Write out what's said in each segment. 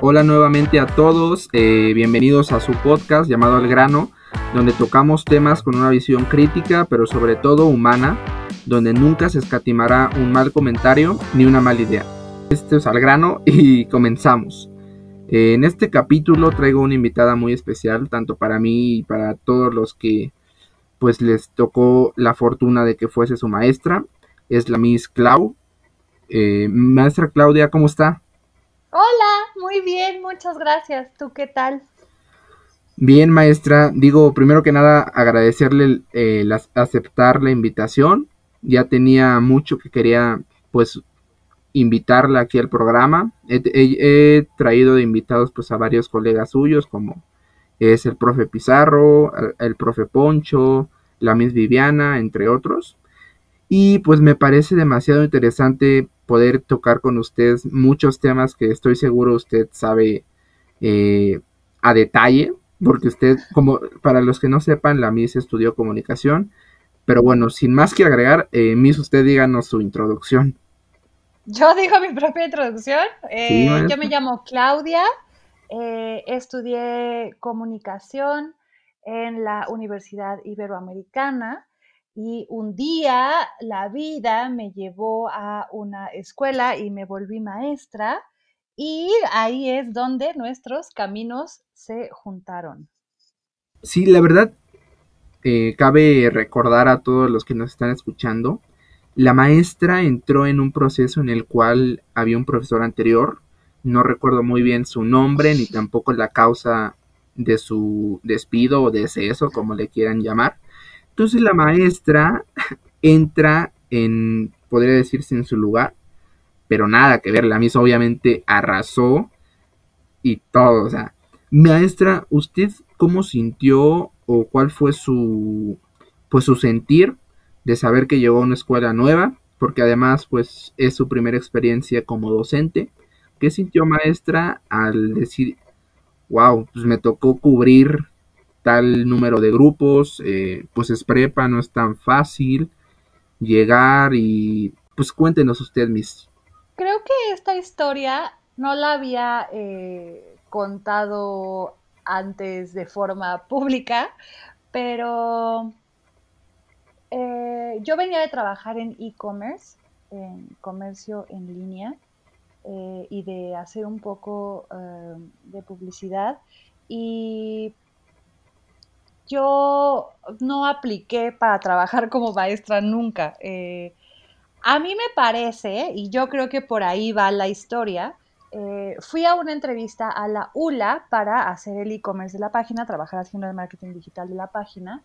Hola nuevamente a todos, eh, bienvenidos a su podcast llamado Al grano, donde tocamos temas con una visión crítica, pero sobre todo humana, donde nunca se escatimará un mal comentario ni una mala idea. Este es Al grano y comenzamos. Eh, en este capítulo traigo una invitada muy especial, tanto para mí y para todos los que pues les tocó la fortuna de que fuese su maestra. Es la Miss Clau. Eh, maestra Claudia, ¿cómo está? Hola, muy bien, muchas gracias. ¿Tú qué tal? Bien, maestra. Digo, primero que nada, agradecerle eh, aceptar la invitación. Ya tenía mucho que quería, pues, invitarla aquí al programa. He, traído de invitados, pues, a varios colegas suyos, como es el profe Pizarro, el, profe Poncho, la Miss Viviana, entre otros. Y pues me parece demasiado interesante poder tocar con usted muchos temas que estoy seguro usted sabe eh, a detalle, porque usted, como para los que no sepan, la Miss estudió comunicación. Pero bueno, sin más que agregar, eh, Miss, usted díganos su introducción. Yo digo mi propia introducción. Eh, yo me llamo Claudia, estudié comunicación en la Universidad Iberoamericana y un día la vida me llevó a una escuela y me volví maestra y ahí es donde nuestros caminos se juntaron. Sí, la verdad, eh, cabe recordar a todos los que nos están escuchando, la maestra entró en un proceso en el cual había un profesor anterior, no recuerdo muy bien su nombre ni tampoco la causa de su despido o deceso, como le quieran llamar, entonces la maestra entra en, podría decirse, en su lugar, pero nada que ver, la misa obviamente arrasó y todo, o sea, maestra, ¿usted cómo sintió o cuál fue su, pues su sentir de saber que llegó a una escuela nueva? Porque además, pues, es su primera experiencia como docente. ¿Qué sintió maestra al decir, wow, pues me tocó cubrir tal número de grupos, eh, pues es prepa, no es tan fácil llegar y pues cuéntenos usted, mis. Creo que esta historia no la había eh, contado antes de forma pública, pero eh, yo venía de trabajar en e-commerce, en comercio en línea, y de hacer un poco de publicidad. Y yo no apliqué para trabajar como maestra nunca. Eh, a mí me parece, y yo creo que por ahí va la historia, eh, fui a una entrevista a la ULA para hacer el e-commerce de la página, trabajar haciendo el marketing digital de la página,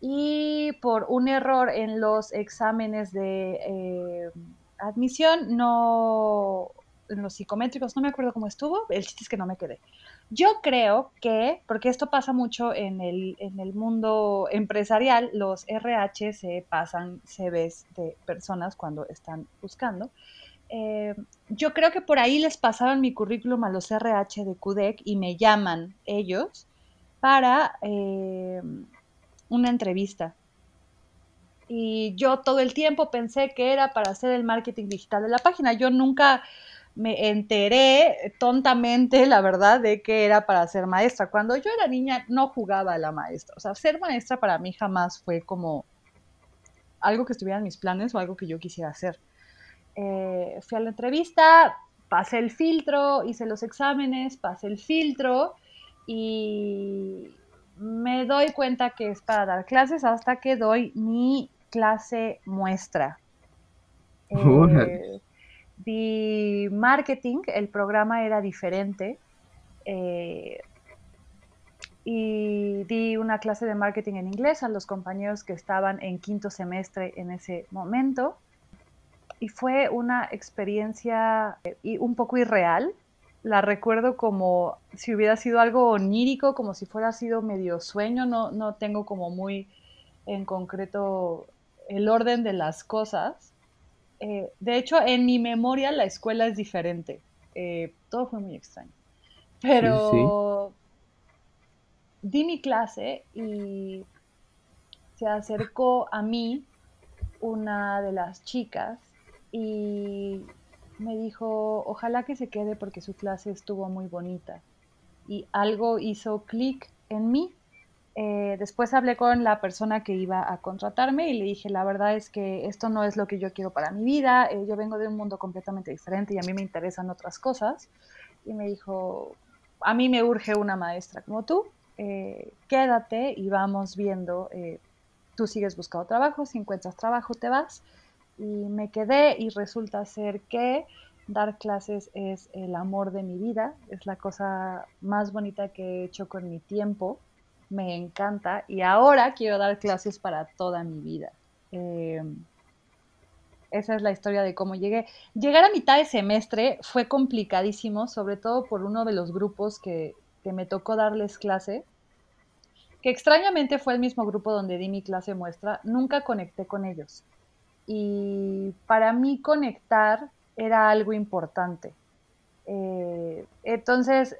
y por un error en los exámenes de eh, admisión, no, en los psicométricos, no me acuerdo cómo estuvo, el chiste es que no me quedé. Yo creo que, porque esto pasa mucho en el, en el mundo empresarial, los RH se pasan CVs de personas cuando están buscando. Eh, yo creo que por ahí les pasaron mi currículum a los RH de CUDEC y me llaman ellos para eh, una entrevista. Y yo todo el tiempo pensé que era para hacer el marketing digital de la página. Yo nunca me enteré tontamente, la verdad, de que era para ser maestra. Cuando yo era niña no jugaba a la maestra. O sea, ser maestra para mí jamás fue como algo que estuviera en mis planes o algo que yo quisiera hacer. Eh, fui a la entrevista, pasé el filtro, hice los exámenes, pasé el filtro y me doy cuenta que es para dar clases hasta que doy mi clase muestra. Eh, di marketing, el programa era diferente. Eh, y di una clase de marketing en inglés a los compañeros que estaban en quinto semestre en ese momento. Y fue una experiencia eh, un poco irreal. La recuerdo como si hubiera sido algo onírico, como si fuera sido medio sueño. No, no tengo como muy en concreto el orden de las cosas eh, de hecho, en mi memoria la escuela es diferente. Eh, todo fue muy extraño. Pero di mi clase y se acercó a mí una de las chicas y me dijo, ojalá que se quede porque su clase estuvo muy bonita. Y algo hizo clic en mí. Eh, después hablé con la persona que iba a contratarme y le dije, la verdad es que esto no es lo que yo quiero para mi vida, eh, yo vengo de un mundo completamente diferente y a mí me interesan otras cosas. Y me dijo, a mí me urge una maestra como tú, eh, quédate y vamos viendo, tú sigues buscando trabajo, si encuentras trabajo te vas y me quedé y resulta ser que dar clases es el amor de mi vida, es la cosa más bonita que he hecho con mi tiempo, me encanta y ahora quiero dar clases para toda mi vida. Em, esa es la historia de cómo llegué. Llegar a mitad de semestre fue complicadísimo, sobre todo por uno de los grupos que, que me tocó darles clase, que extrañamente fue el mismo grupo donde di mi clase muestra, nunca conecté con ellos y para mí conectar era algo importante. Eh, entonces,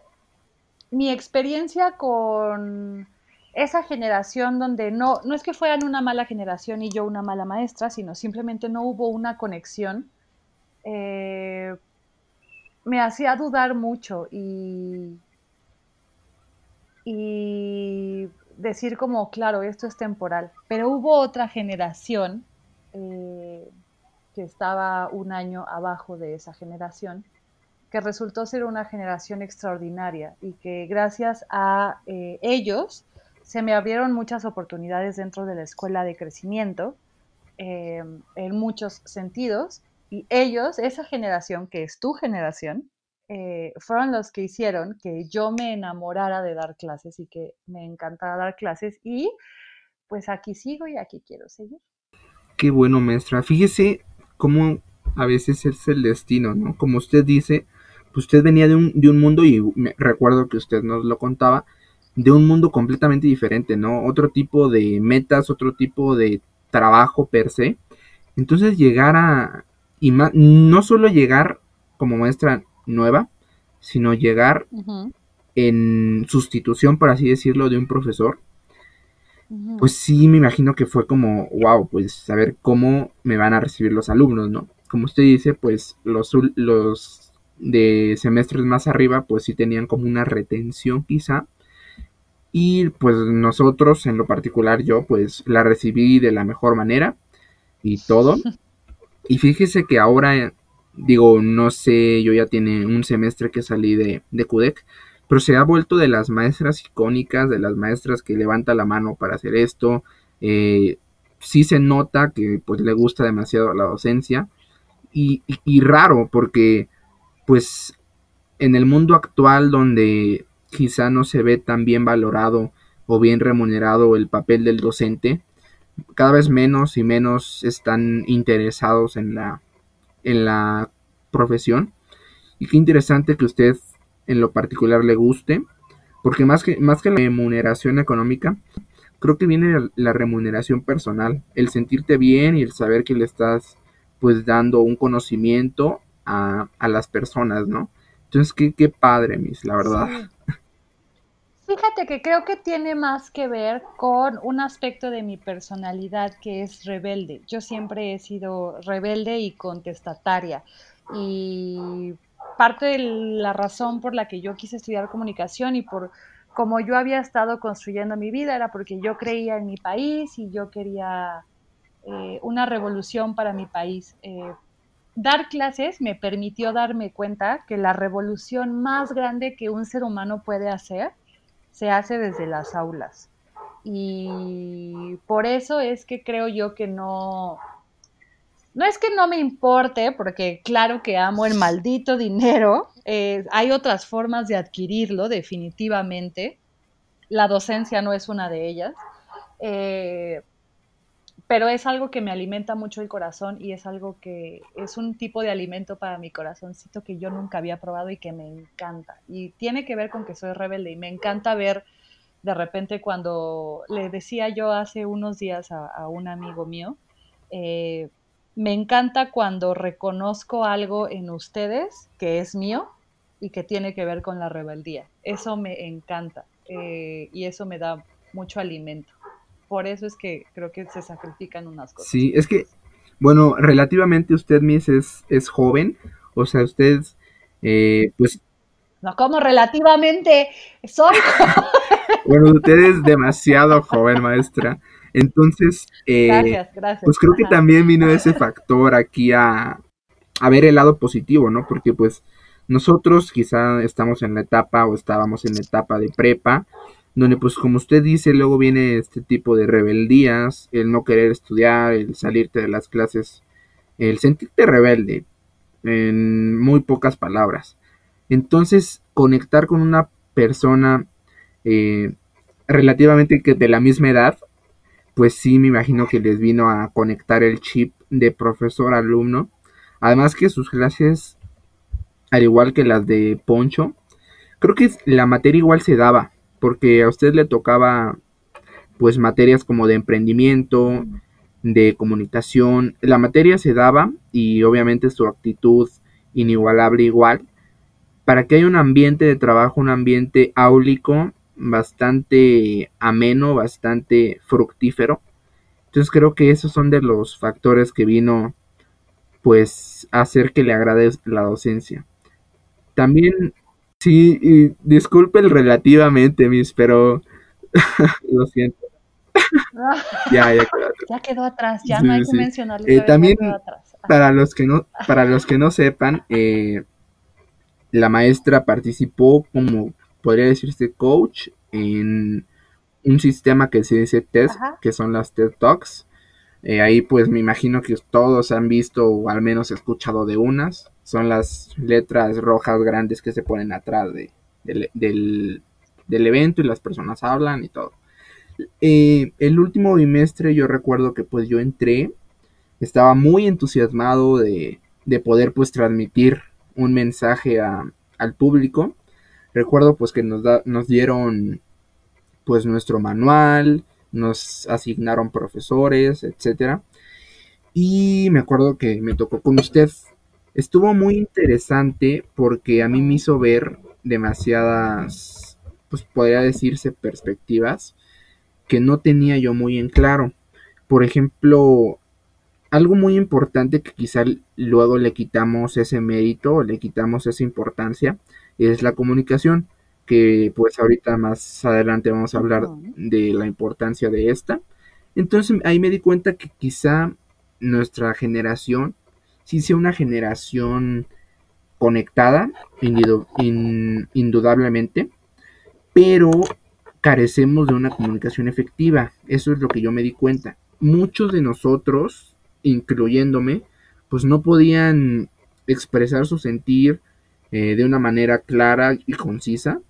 mi experiencia con esa generación donde no, no es que fueran una mala generación y yo una mala maestra, sino simplemente no hubo una conexión, eh, me hacía dudar mucho y, y decir como, claro, esto es temporal. Pero hubo otra generación eh, que estaba un año abajo de esa generación, que resultó ser una generación extraordinaria y que gracias a eh, ellos se me abrieron muchas oportunidades dentro de la escuela de crecimiento eh, en muchos sentidos y ellos, esa generación que es tu generación, fueron los que hicieron que yo me enamorara de dar clases y que me encantara dar clases y pues aquí sigo y aquí quiero seguir. Qué bueno, maestra. Fíjese cómo a veces es el destino, ¿no? Como usted dice, pues usted venía de un, de un mundo, y recuerdo que usted nos lo contaba, de un mundo completamente diferente, ¿no? Otro tipo de metas, otro tipo de trabajo per se. Entonces llegar a, y no solo llegar como maestra nueva, sino llegar en sustitución, por así decirlo, de un profesor, pues sí me imagino que fue como, wow, pues saber cómo me van a recibir los alumnos, ¿no? Como usted dice, pues los, los de semestres más arriba, pues sí tenían como una retención quizá. Y pues nosotros, en lo particular yo, pues la recibí de la mejor manera y todo. Y fíjese que ahora, digo, no sé, yo ya tiene un semestre que salí de, de CUDEC, pero se ha vuelto de las maestras icónicas, de las maestras que levanta la mano para hacer esto. Eh, sí se nota que pues le gusta demasiado la docencia y, raro porque pues en el mundo actual donde quizá no se ve tan bien valorado o bien remunerado el papel del docente, cada vez menos y menos están interesados en la, en la profesión. Y qué interesante que usted en lo particular le guste, porque más que, más que la remuneración económica, creo que viene la remuneración personal, el sentirte bien y el saber que le estás pues dando un conocimiento a, las personas, ¿no? Entonces, qué, qué padre, Miss, la verdad. Fíjate que creo que tiene más que ver con un aspecto de mi personalidad que es rebelde. Yo siempre he sido rebelde y contestataria. Y parte de la razón por la que yo quise estudiar comunicación y por cómo yo había estado construyendo mi vida era porque yo creía en mi país y yo quería eh, una revolución para mi país. Eh, dar clases me permitió darme cuenta que la revolución más grande que un ser humano puede hacer se hace desde las aulas. Y por eso es que creo yo que no, no es que no me importe, porque claro que amo el maldito dinero, eh, hay otras formas de adquirirlo definitivamente, la docencia no es una de ellas, eh, pero es algo que me alimenta mucho el corazón y es algo que es un tipo de alimento para mi corazoncito que yo nunca había probado y que me encanta. Y tiene que ver con que soy rebelde y me encanta ver de repente cuando le decía yo hace unos días a, un amigo mío, eh, me encanta cuando reconozco algo en ustedes que es mío y que tiene que ver con la rebeldía. Eso me encanta eh, y eso me da mucho alimento. Por eso es que creo que se sacrifican unas cosas. Sí, es que, bueno, relativamente usted, Miss, es, es joven. O sea, usted, eh, pues... No, como relativamente soy. bueno, usted es demasiado joven, maestra. Entonces, eh, gracias, gracias. pues creo que también vino ese factor aquí a, a ver el lado positivo, ¿no? Porque pues nosotros quizá estamos en la etapa o estábamos en la etapa de prepa, donde pues como usted dice, luego viene este tipo de rebeldías, el no querer estudiar, el salirte de las clases, el sentirte rebelde, en muy pocas palabras. Entonces, conectar con una persona eh, relativamente que de la misma edad, pues sí me imagino que les vino a conectar el chip de profesor-alumno. Además que sus clases, al igual que las de Poncho, creo que la materia igual se daba, porque a usted le tocaba pues materias como de emprendimiento, de comunicación, la materia se daba y obviamente su actitud inigualable igual, para que haya un ambiente de trabajo, un ambiente áulico, bastante ameno, bastante fructífero. Entonces creo que esos son de los factores que vino pues a hacer que le agrade la docencia. También Sí, disculpe el relativamente, mis, pero lo siento. ya, ya quedó atrás. Ya quedó atrás, ya no hay que mencionarlo. Eh, también, para los que no, para los que no sepan, eh, la maestra participó como, podría decirse, coach en un sistema que se dice TED, que son las TED Talks. Eh, ahí pues me imagino que todos han visto o al menos escuchado de unas son las letras rojas grandes que se ponen atrás de, del, evento y las personas hablan y todo. Eh, el último bimestre yo recuerdo que pues yo entré, estaba muy entusiasmado de, poder pues transmitir un mensaje al público. Recuerdo pues que nos, nos dieron pues nuestro manual, nos asignaron profesores, etcétera. Y me acuerdo que me tocó con usted Estuvo muy interesante porque a mí me hizo ver demasiadas, pues podría decirse, perspectivas que no tenía yo muy en claro. Por ejemplo, algo muy importante que quizá luego le quitamos ese mérito o le quitamos esa importancia es la comunicación, que pues ahorita más adelante vamos a hablar de la importancia de esta. Entonces ahí me di cuenta que quizá nuestra generación sí sea una generación conectada, indudablemente, pero carecemos de una comunicación efectiva. Eso es lo que yo me di cuenta. Muchos de nosotros, incluyéndome, pues no podían expresar su sentir eh, de una manera clara y concisa.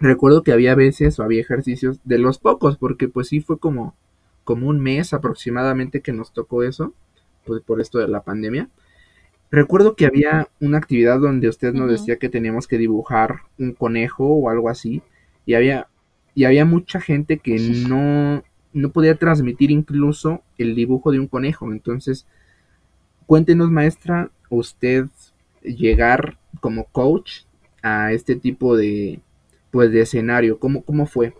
Recuerdo que había veces o había ejercicios de los pocos, porque pues sí fue como, como un mes aproximadamente que nos tocó eso, pues por esto de la pandemia. Recuerdo que había una actividad donde usted nos decía que teníamos que dibujar un conejo o algo así. Y había, y había mucha gente que no, no podía transmitir incluso el dibujo de un conejo. Entonces, cuéntenos, maestra, usted llegar como coach a este tipo de, pues, de escenario. ¿Cómo, cómo fue?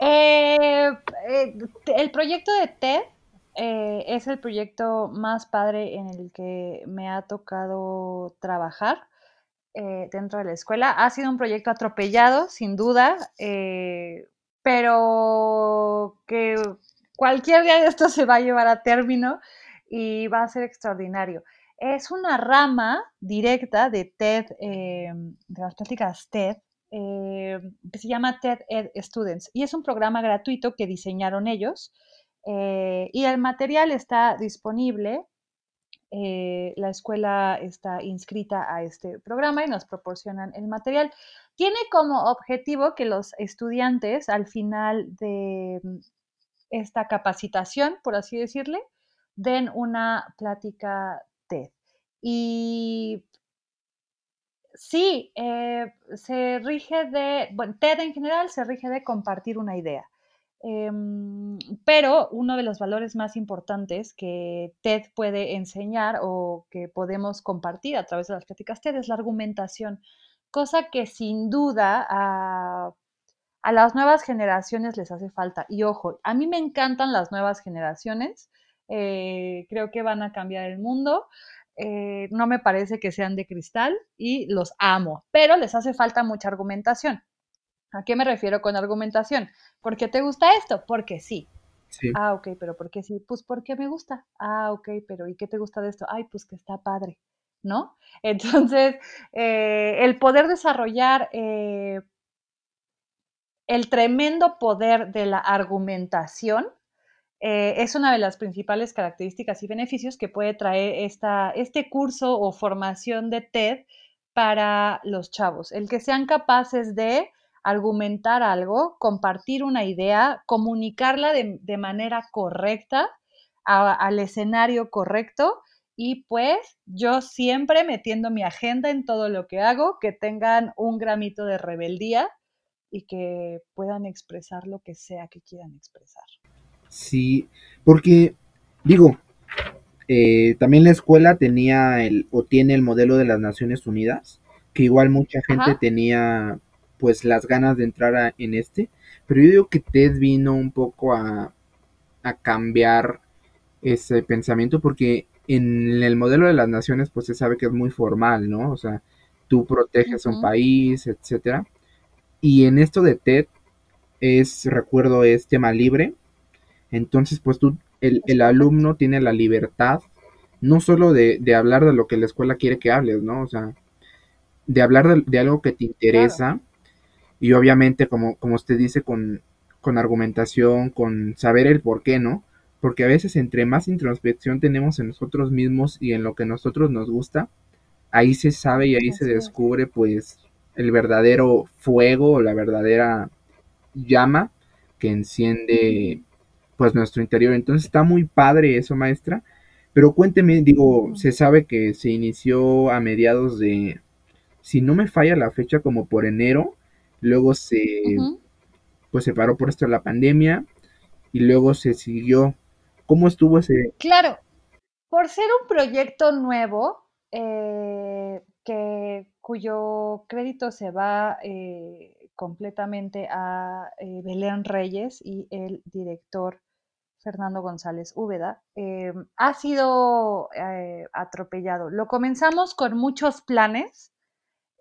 Eh, eh, el proyecto de TED eh, es el proyecto más padre en el que me ha tocado trabajar eh, dentro de la escuela. Ha sido un proyecto atropellado, sin duda, eh, pero que cualquier día de esto se va a llevar a término y va a ser extraordinario. Es una rama directa de TED, de las prácticas TED, que se llama TED Ed Students y es un programa gratuito que diseñaron ellos eh, y el material está disponible. Eh, la escuela está inscrita a este programa y nos proporcionan el material. Tiene como objetivo que los estudiantes al final de mm, esta capacitación, por así decirle, den una plática TED. Y sí, eh, se rige de, bueno, TED en general se rige de compartir una idea. Em, pero uno de los valores más importantes que TED puede enseñar o que podemos compartir a través de las pláticas TED es la argumentación, cosa que sin duda a, las nuevas generaciones les hace falta. Y ojo, a mí me encantan las nuevas generaciones, eh, creo que van a cambiar el mundo. eh, no me parece que sean de cristal y los amo, pero les hace falta mucha argumentación. ¿A qué me refiero con argumentación? ¿Por qué te gusta esto? Porque sí. sí. Ah, ok, pero ¿por qué sí? Pues porque me gusta. Ah, ok, pero ¿y qué te gusta de esto? Ay, pues que está padre, ¿no? Entonces, eh, el poder desarrollar eh, el tremendo poder de la argumentación eh, es una de las principales características y beneficios que puede traer esta, este curso o formación de TED para los chavos. El que sean capaces de argumentar algo, compartir una idea, comunicarla de, manera correcta al escenario correcto y pues yo siempre metiendo mi agenda en todo lo que hago, que tengan un gramito de rebeldía y que puedan expresar lo que sea que quieran expresar. Sí, porque digo, eh, también la escuela tenía el o tiene el modelo de las Naciones Unidas, que igual mucha gente tenía pues las ganas de entrar en este, pero yo digo que Ted vino un poco a, cambiar ese pensamiento porque en el modelo de las naciones pues se sabe que es muy formal, ¿no? O sea, tú proteges un país, etcétera. Y en esto de TED es, recuerdo, es tema libre. Entonces, pues tú, el, el alumno tiene la libertad no solo de, de, hablar de lo que la escuela quiere que hables, ¿no? O sea, de hablar de, algo que te interesa y obviamente, como, como usted dice, con, con argumentación, con saber el por qué, ¿no? Porque a veces entre más introspección tenemos en nosotros mismos y en lo que a nosotros nos gusta, ahí se sabe y ahí se descubre pues el verdadero fuego o la verdadera llama que enciende pues nuestro interior. Entonces está muy padre eso, maestra. Pero cuénteme, digo, se sabe que se inició a mediados de, si no me falla la fecha, como por enero, luego se, pues se paró por esto la pandemia y luego se siguió. ¿Cómo estuvo ese? Claro, por ser un proyecto nuevo, eh, que, cuyo crédito se va eh, completamente a eh, Belén Reyes y el director Fernando González Úbeda, ha sido atropellado. Lo comenzamos con muchos planes,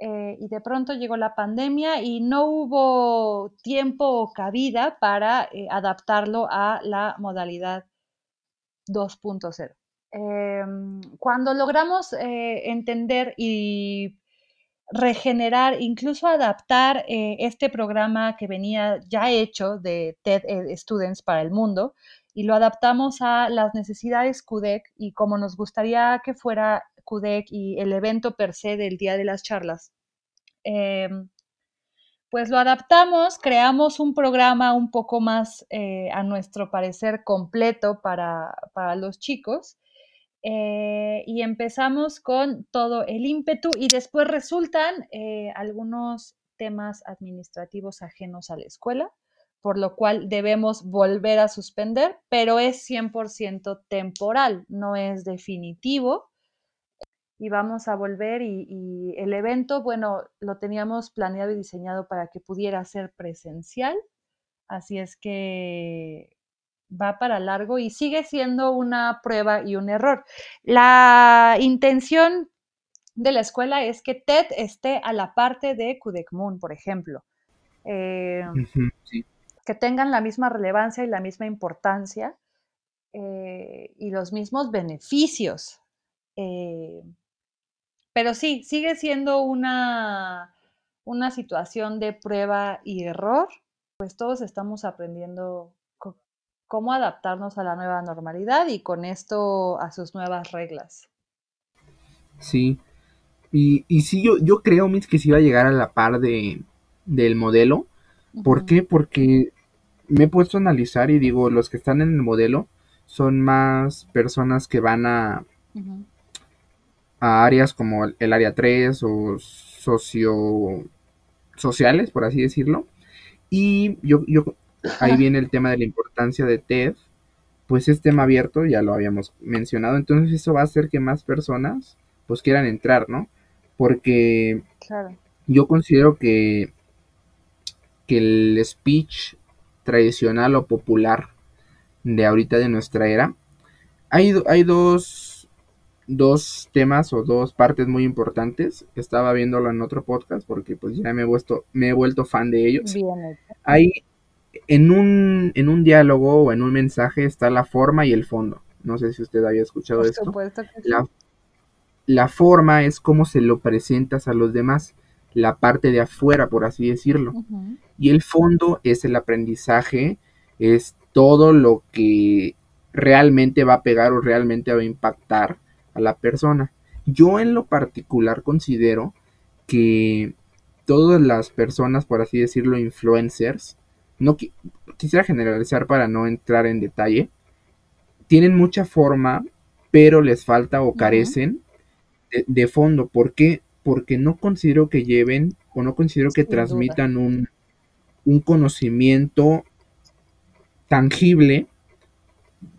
eh, y de pronto llegó la pandemia y no hubo tiempo o cabida para eh, adaptarlo a la modalidad 2.0. Em, cuando logramos eh, entender y regenerar, incluso adaptar este programa que venía ya hecho de TED Students para el mundo y lo adaptamos a las necesidades CUDEC y como nos gustaría que fuera Y el evento per se del Día de las Charlas. Em, pues lo adaptamos, creamos un programa un poco más, eh, a nuestro parecer, completo para, los chicos. Eh, y empezamos con todo el ímpetu y después resultan eh, algunos temas administrativos ajenos a la escuela, por lo cual debemos volver a suspender, pero es 100% temporal, no es definitivo y vamos a volver y, el evento, bueno, lo teníamos planeado y diseñado para que pudiera ser presencial, así es que va para largo y sigue siendo una prueba y un error. La intención de la escuela es que TED esté a la parte de Kudekmun, por ejemplo. Eh, que tengan la misma relevancia y la misma importancia eh, y los mismos beneficios. Eh, pero sí, sigue siendo una, una situación de prueba y error, pues todos estamos aprendiendo cómo adaptarnos a la nueva normalidad y con esto a sus nuevas reglas. Sí, y, y sí, yo, yo creo, Miss, que sí va a llegar a la par de, del modelo. ¿Por qué? Porque me he puesto a analizar y digo, los que están en el modelo son más personas que van a, a áreas como el área 3 o socio sociales, por así decirlo. Y yo, yo ahí viene el tema de la importancia de TED, pues es tema abierto, ya lo habíamos mencionado, entonces eso va a hacer que más personas pues quieran entrar, ¿no? Porque yo considero que, que el speech tradicional o popular de ahorita de nuestra era, hay, hay dos dos temas o dos partes muy importantes. Estaba viéndolo en otro podcast porque pues ya me he vuelto, me he vuelto fan de ellos. Bien Hay en un, en un diálogo o en un mensaje está la forma y el fondo. No sé si usted había escuchado Por esto. supuesto que sí. La, la forma es cómo se lo presentas a los demás, la parte de afuera, por así decirlo. Y el fondo es el aprendizaje, es todo lo que realmente va a pegar o realmente va a impactar a la persona. Yo en lo particular considero que todas las personas, por así decirlo, influencers, no qui- quisiera generalizar para no entrar en detalle, tienen mucha forma, pero les falta o carecen de, de fondo. ¿Por qué? Porque no considero que lleven o no considero que Sin transmitan un, un conocimiento tangible,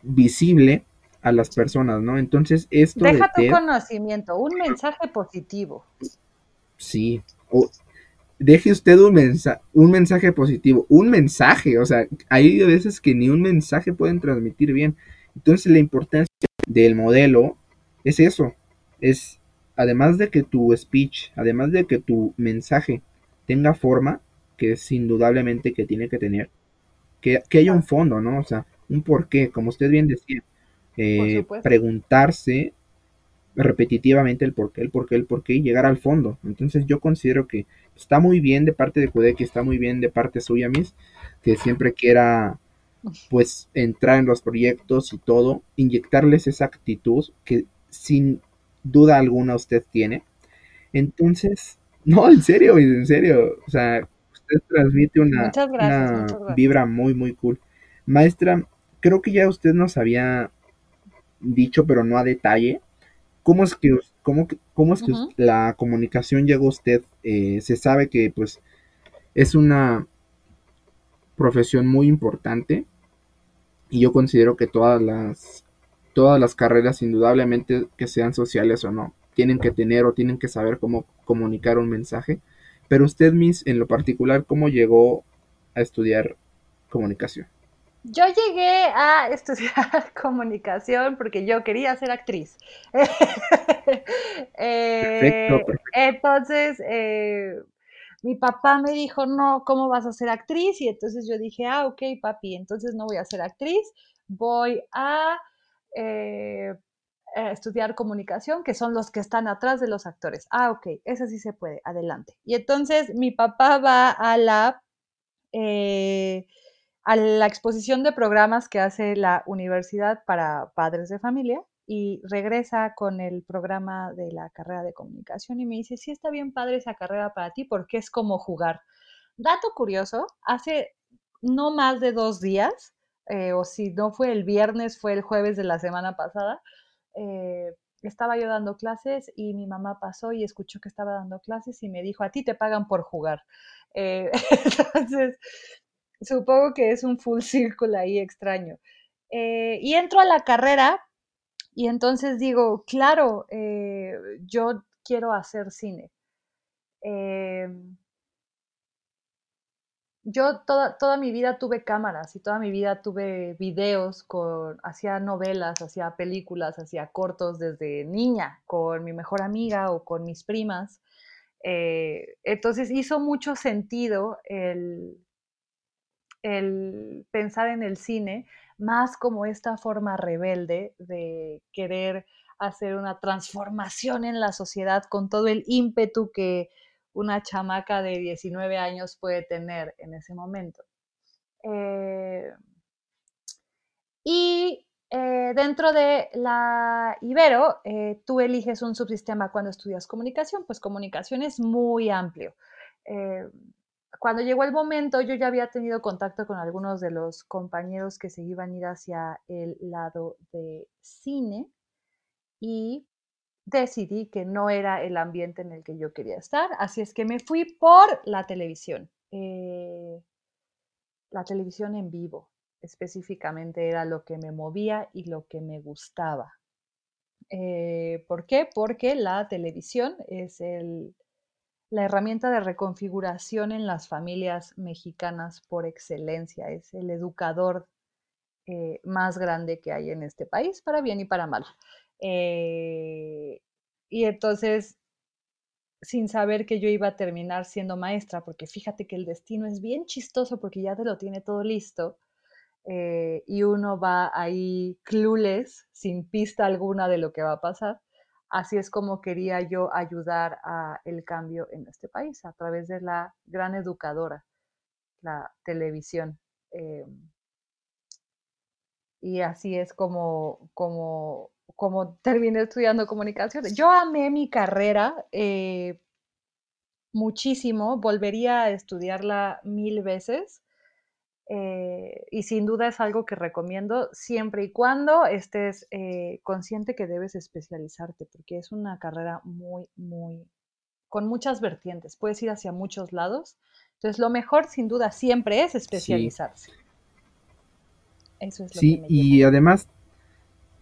visible a las personas, ¿no? Entonces, esto Deja de tu TED, conocimiento, un mensaje positivo. sí, o deje usted un, mensa un mensaje positivo, un mensaje, o sea, hay veces que ni un mensaje pueden transmitir bien. Entonces, la importancia del modelo es eso, es, además de que tu speech, además de que tu mensaje tenga forma, que es indudablemente que tiene que tener, que, que haya un fondo, ¿no? O sea, un porqué, como usted bien decía, eh, preguntarse repetitivamente el porqué, el porqué, el porqué y llegar al fondo. Entonces yo considero que está muy bien de parte de Kudeki, está muy bien de parte suya, Miss, que siempre quiera pues entrar en los proyectos y todo, inyectarles esa actitud que sin duda alguna usted tiene. Entonces, no, en serio, en serio, o sea, usted transmite una, gracias, una vibra muy, muy cool. Maestra, creo que ya usted nos había dicho, pero no a detalle, ¿cómo es que, cómo, cómo es que la comunicación llegó a usted? Eh, se sabe que pues es una profesión muy importante y yo considero que todas las, todas las carreras, indudablemente que sean sociales o no, tienen que tener o tienen que saber cómo comunicar un mensaje. Pero usted, Miss, en lo particular, ¿cómo llegó a estudiar comunicación? Yo llegué a estudiar comunicación porque yo quería ser actriz. Perfecto, Eh, perfecto. entonces, eh, mi papá me dijo, no, ¿cómo vas a ser actriz? Y entonces yo dije, ah, ok, papi, entonces no voy a ser actriz, voy a eh, a estudiar comunicación, que son los que están atrás de los actores. Ah, ok, eso sí se puede, adelante. Y entonces mi papá va a la a la exposición de programas que hace la Universidad para Padres de Familia y regresa con el programa de la carrera de comunicación y me dice, sí está bien padre esa carrera para ti porque es como jugar. Dato curioso, hace no más de dos días, eh, o si no fue el viernes, fue el jueves de la semana pasada, eh, estaba yo dando clases y mi mamá pasó y escuchó que estaba dando clases y me dijo, a ti te pagan por jugar. Eh, entonces, supongo que es un full circle ahí extraño. Eh, y entro a la carrera y entonces digo, claro, eh, yo quiero hacer cine. Eh, yo toda, toda mi vida tuve cámaras y toda mi vida tuve videos, con, hacía novelas, hacía películas, hacía cortos desde niña con mi mejor amiga o con mis primas. Entonces hizo mucho sentido el, el pensar en el cine más como esta forma rebelde de querer hacer una transformación en la sociedad con todo el ímpetu que una chamaca de 19 años puede tener en ese momento. Eh, y eh, dentro de la Ibero, eh, tú eliges un subsistema cuando estudias comunicación, pues comunicación es muy amplio. Cuando llegó el momento, yo ya había tenido contacto con algunos de los compañeros que se iban a ir hacia el lado de cine y decidí que no era el ambiente en el que yo quería estar, así es que me fui por la televisión, eh, la televisión en vivo específicamente era lo que me movía y lo que me gustaba. Eh, ¿Por qué? Porque la televisión es el, la herramienta de reconfiguración en las familias mexicanas por excelencia, es el educador eh, más grande que hay en este país, para bien y para mal. Eh, y entonces, sin saber que yo iba a terminar siendo maestra, porque fíjate que el destino es bien chistoso porque ya te lo tiene todo listo. Eh, y uno va ahí clueless, sin pista alguna de lo que va a pasar. Así es como quería yo ayudar a el cambio en este país, a través de la gran educadora, la televisión. Eh, y así es como, como, como terminé estudiando comunicaciones. Yo amé mi carrera eh, muchísimo, volvería a estudiarla mil veces. Eh, y sin duda es algo que recomiendo siempre y cuando estés eh, consciente que debes especializarte, porque es una carrera muy, muy, con muchas vertientes, puedes ir hacia muchos lados. Entonces, lo mejor sin duda siempre es especializarse. Sí, Eso es lo sí que me y además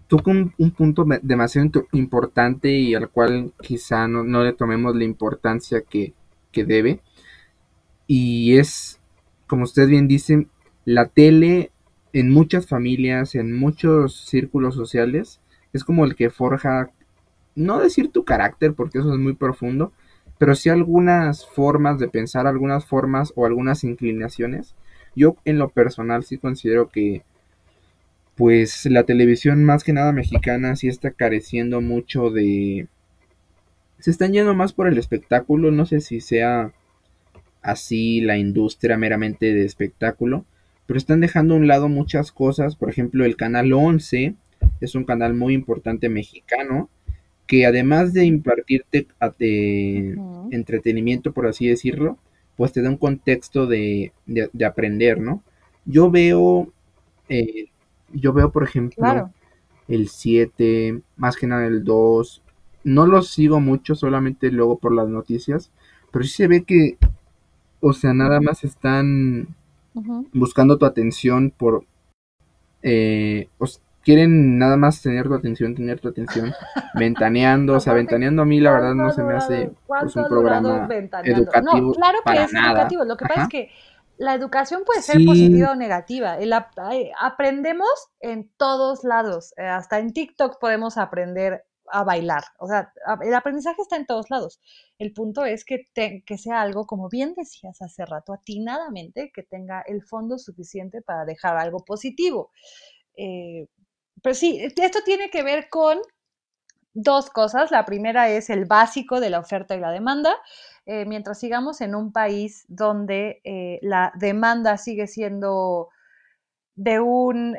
toca un, un, punto demasiado importante y al cual quizá no, no le tomemos la importancia que, que debe. Y es como usted bien dice, la tele en muchas familias, en muchos círculos sociales, es como el que forja, no decir tu carácter, porque eso es muy profundo, pero sí algunas formas de pensar, algunas formas o algunas inclinaciones. Yo en lo personal sí considero que pues la televisión más que nada mexicana sí está careciendo mucho de... Se están yendo más por el espectáculo, no sé si sea así la industria meramente de espectáculo, pero están dejando a un lado muchas cosas, por ejemplo el canal 11 es un canal muy importante mexicano que además de impartirte de uh -huh. entretenimiento, por así decirlo, pues te da un contexto de, de, de aprender, ¿no? Yo veo, eh, yo veo, por ejemplo, claro. el 7, más que nada el 2, no los sigo mucho, solamente luego por las noticias, pero sí se ve que o sea, nada más están uh -huh. buscando tu atención por... Eh, quieren nada más tener tu atención, tener tu atención, ventaneando, o sea, ventaneando a mí la verdad no se me hace pues, un programa educativo. No, claro que para es nada. educativo, lo que Ajá. pasa es que la educación puede ser Sí. positiva o negativa. El ap- ay, aprendemos en todos lados, eh, hasta en TikTok podemos aprender a bailar. O sea, el aprendizaje está en todos lados. El punto es que, que sea algo, como bien decías hace rato, atinadamente, que tenga el fondo suficiente para dejar algo positivo. Eh, pero sí, esto tiene que ver con dos cosas. La primera es el básico de la oferta y la demanda. Eh, mientras sigamos en un país donde eh, la demanda sigue siendo de un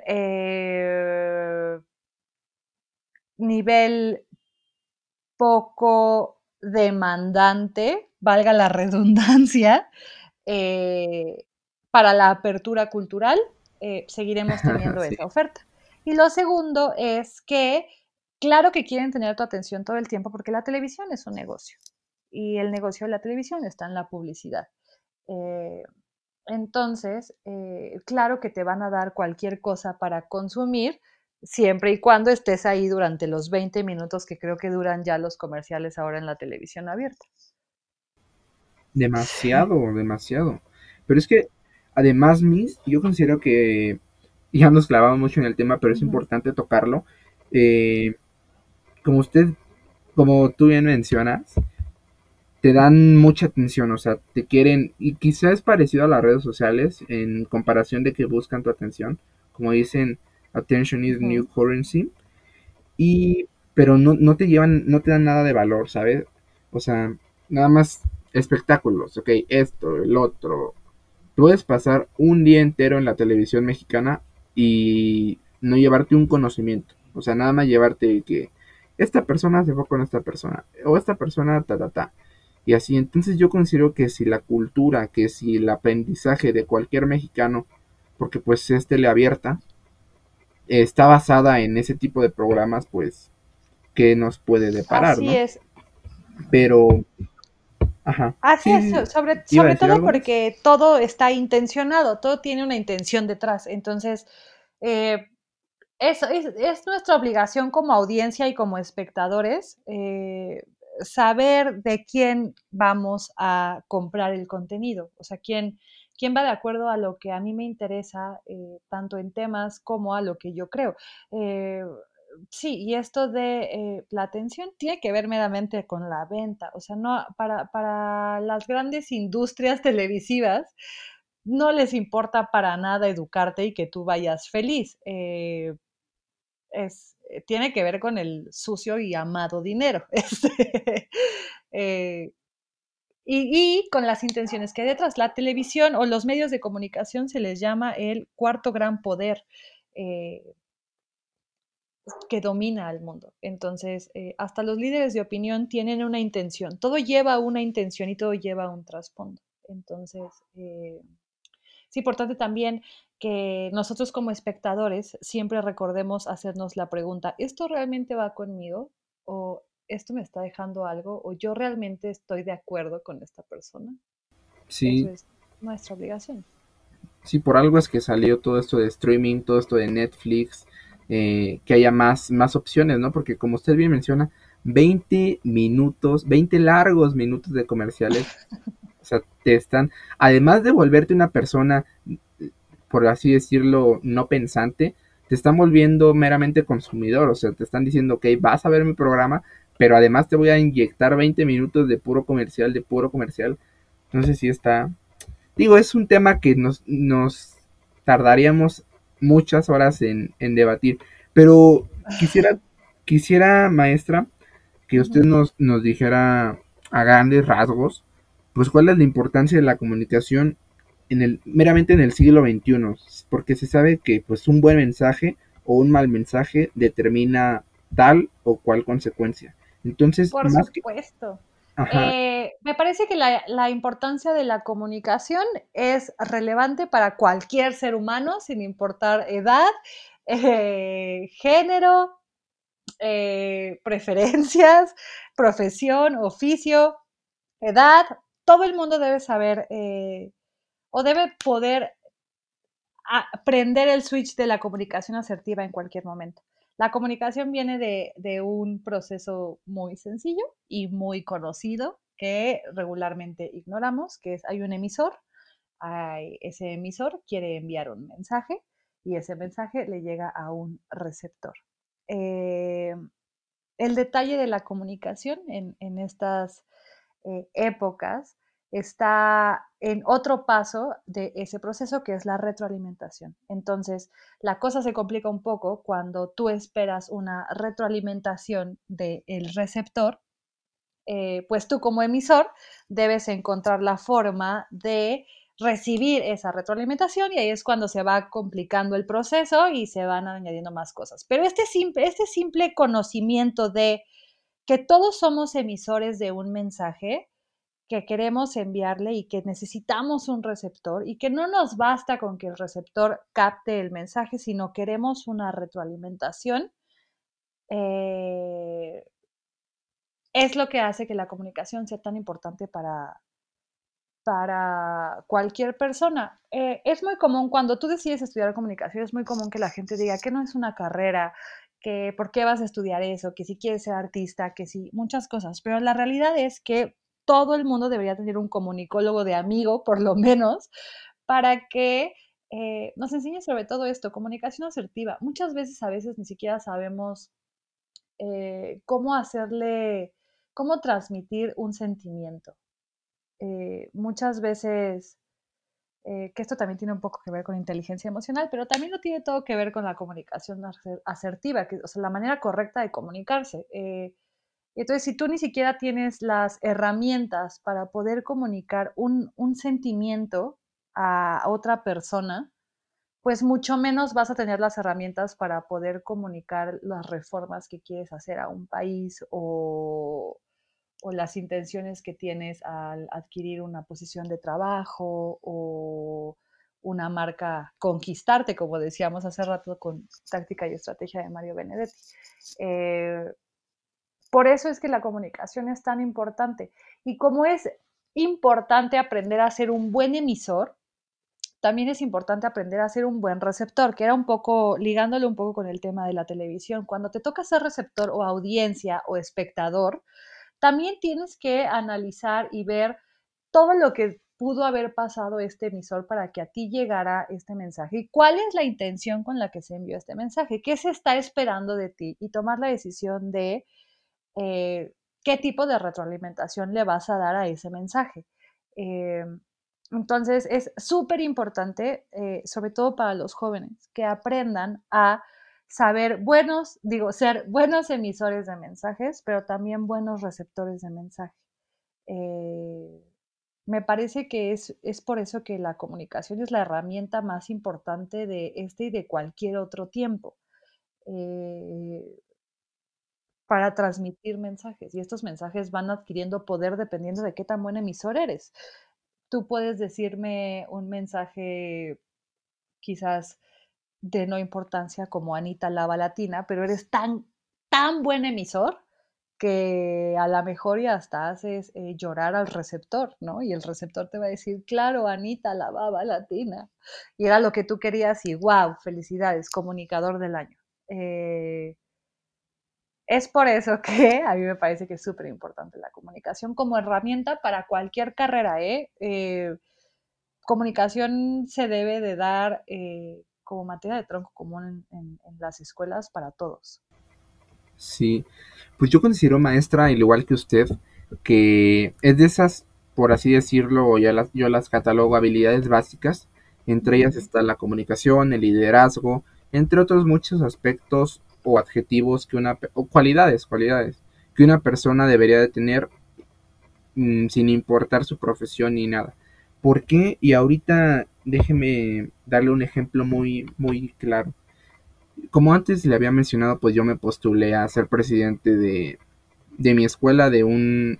nivel poco demandante, valga la redundancia, eh, para la apertura cultural, eh, seguiremos teniendo Sí. esa oferta. Y lo segundo es que, claro que quieren tener tu atención todo el tiempo porque la televisión es un negocio y el negocio de la televisión está en la publicidad. Eh, entonces, claro que te van a dar cualquier cosa para consumir, siempre y cuando estés ahí durante los 20 minutos que creo que duran ya los comerciales ahora en la televisión abierta. Demasiado, demasiado. Pero es que, además, Miss, yo considero que ya nos clavamos mucho en el tema, pero es importante tocarlo. Eh, como usted, como tú bien mencionas, te dan mucha atención, o sea, te quieren, y quizás es parecido a las redes sociales en comparación de que buscan tu atención, como dicen, attention is new currency, y, pero no, no te llevan, no te dan nada de valor, ¿sabes? O sea, nada más espectáculos, ok, esto, el otro. Puedes pasar un día entero en la televisión mexicana y no llevarte un conocimiento, o sea, nada más llevarte que esta persona se fue con esta persona, o esta persona, ta, ta, ta. Y así, entonces yo considero que si la cultura, que si el aprendizaje de cualquier mexicano, porque pues es teleabierta, está basada en ese tipo de programas, pues, ¿qué nos puede deparar, Así no? es. Pero, ajá, Así sí, es, sobre, ¿Iba a sobre todo algo porque todo está intencionado, todo tiene una intención detrás. Entonces, eh, eso es, es nuestra obligación como audiencia y como espectadores eh, saber de quién vamos a comprar el contenido, o sea, quién, quién va de acuerdo a lo que a mí me interesa, eh, tanto en temas como a lo que yo creo. Eh, sí, y esto de eh, la atención tiene que ver meramente con la venta. O sea, no, para, para las grandes industrias televisivas no les importa para nada educarte y que tú vayas feliz. Es, tiene que ver con el sucio y amado dinero. Este, y, con las intenciones que hay detrás. La televisión o los medios de comunicación se les llama el cuarto gran poder eh, que domina al mundo. Entonces, eh, hasta los líderes de opinión tienen una intención. Todo lleva una intención y todo lleva un trasfondo. Entonces, eh, es importante también que nosotros como espectadores siempre recordemos hacernos la pregunta, ¿esto realmente va conmigo? ¿O esto me está dejando algo o yo realmente estoy de acuerdo con esta persona. Sí. Eso es nuestra obligación. Sí, por algo es que salió todo esto de streaming, todo esto de Netflix, eh, que haya más, más opciones, ¿no? Porque como usted bien menciona, 20 minutos, 20 largos minutos de comerciales, o sea, te están, además de volverte una persona, por así decirlo, no pensante, te están volviendo meramente consumidor, o sea, te están diciendo, ok, vas a ver mi programa, pero además te voy a inyectar 20 minutos de puro comercial, de puro comercial. Entonces sí está... Digo, es un tema que nos, nos tardaríamos muchas horas en, en debatir, pero quisiera, quisiera, maestra, que usted nos, nos dijera a grandes rasgos, pues cuál es la importancia de la comunicación en el, meramente en el siglo XXI, porque se sabe que pues un buen mensaje o un mal mensaje determina tal o cual consecuencia. Entonces, por supuesto. Eh, me parece que la, importancia de la comunicación es relevante para cualquier ser humano, sin importar edad, eh, género, eh, preferencias, profesión, oficio, edad. Todo el mundo debe saber o debe poder aprender el switch de la comunicación asertiva en cualquier momento. La comunicación viene de, un proceso muy sencillo y muy conocido que regularmente ignoramos, que es hay un emisor, ese emisor quiere enviar un mensaje y ese mensaje le llega a un receptor. Eh, el detalle de la comunicación en, estas eh, épocas está en otro paso de ese proceso que es la retroalimentación. Entonces, la cosa se complica un poco cuando tú esperas una retroalimentación del receptor, eh, pues tú como emisor debes encontrar la forma de recibir esa retroalimentación y ahí es cuando se va complicando el proceso y se van añadiendo más cosas. Pero este simple, este simple conocimiento de que todos somos emisores de un mensaje, que queremos enviarle y que necesitamos un receptor y que no nos basta con que el receptor capte el mensaje, sino queremos una retroalimentación, eh, es lo que hace que la comunicación sea tan importante para, para cualquier persona. Eh, es muy común cuando tú decides estudiar comunicación, es muy común que la gente diga que no es una carrera, que por qué vas a estudiar eso, que si quieres ser artista, que si muchas cosas, pero la realidad es que todo el mundo debería tener un comunicólogo de amigo, por lo menos, para que eh, nos enseñe sobre todo esto, comunicación asertiva. Muchas veces, a veces ni siquiera sabemos eh, cómo hacerle, cómo transmitir un sentimiento. Eh, muchas veces, que esto también tiene un poco que ver con inteligencia emocional, pero también lo tiene todo que ver con la comunicación asertiva, que, o sea, la manera correcta de comunicarse. Entonces, si tú ni siquiera tienes las herramientas para poder comunicar un, sentimiento a otra persona, pues mucho menos vas a tener las herramientas para poder comunicar las reformas que quieres hacer a un país o, las intenciones que tienes al adquirir una posición de trabajo o una marca, conquistarte, como decíamos hace rato con táctica y estrategia de Mario Benedetti. Eh, por eso es que la comunicación es tan importante. Y como es importante aprender a ser un buen emisor, también es importante aprender a ser un buen receptor, que era un poco, ligándolo un poco con el tema de la televisión. Cuando te toca ser receptor o audiencia o espectador, también tienes que analizar y ver todo lo que pudo haber pasado este emisor para que a ti llegara este mensaje? ¿Y cuál es la intención con la que se envió este mensaje? ¿Qué se está esperando de ti? Y tomar la decisión de eh, qué tipo de retroalimentación le vas a dar a ese mensaje. Eh, entonces es súper importante, eh, sobre todo para los jóvenes, que aprendan a saber buenos, digo, ser buenos emisores de mensajes, pero también buenos receptores de mensaje. Me parece que es, es, por eso que la comunicación es la herramienta más importante de este y de cualquier otro tiempo para transmitir mensajes. Y estos mensajes van adquiriendo poder dependiendo de qué tan buen emisor eres. Tú puedes decirme un mensaje quizás de no importancia como Anita Lava Latina, pero eres tan, tan buen emisor que a lo mejor y hasta haces eh, llorar al receptor, ¿no? Y el receptor te va a decir, claro, Anita la baba latina. Y era lo que tú querías y wow, felicidades, comunicador del año. Eh, es por eso que a mí me parece que es súper importante la comunicación como herramienta para cualquier carrera. ¿eh? eh comunicación se debe de dar eh, como materia de tronco común en, las escuelas para todos. Sí, pues yo considero maestra, al igual que usted, que es de esas, por así decirlo, ya las, yo las catalogo habilidades básicas. Entre ellas está la comunicación, el liderazgo, entre otros muchos aspectos o adjetivos que una o cualidades, cualidades que una persona debería de tener mm, sin importar su profesión ni nada. ¿Por qué? Y ahorita déjeme darle un ejemplo muy muy claro. Como antes le había mencionado, pues yo me postulé a ser presidente de, de mi escuela de un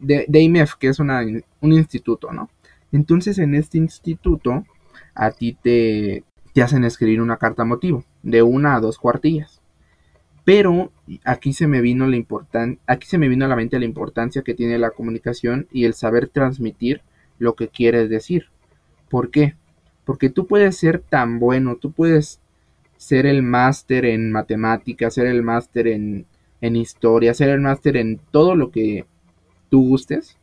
de, IMEF, que es una, un instituto, ¿no? Entonces en este instituto a ti te, te hacen escribir una carta motivo de una a dos cuartillas. Pero aquí se me vino la importan aquí se me vino a la mente la importancia que tiene la comunicación y el saber transmitir lo que quieres decir. ¿Por qué? Porque tú puedes ser tan bueno, tú puedes ser el máster en matemáticas, ser el máster en, en historia, ser el máster en todo lo que tú gustes,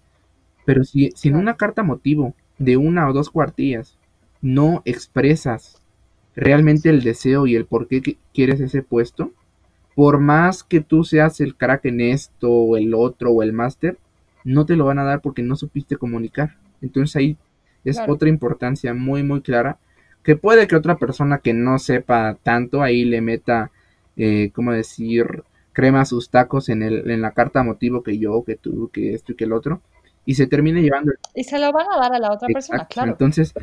pero si, si en una carta motivo de una o dos cuartillas no expresas realmente el deseo y el por qué quieres ese puesto, por más que tú seas el crack en esto o el otro o el máster, no te lo van a dar porque no supiste comunicar. Entonces ahí es otra importancia muy muy clara que puede que otra persona que no sepa tanto ahí le meta, eh, ¿cómo decir? crema a sus tacos en, el, en la carta motivo que yo, que tú, que esto y que el otro, y se termine llevando. Y se lo van a dar a la otra persona, claro. Entonces,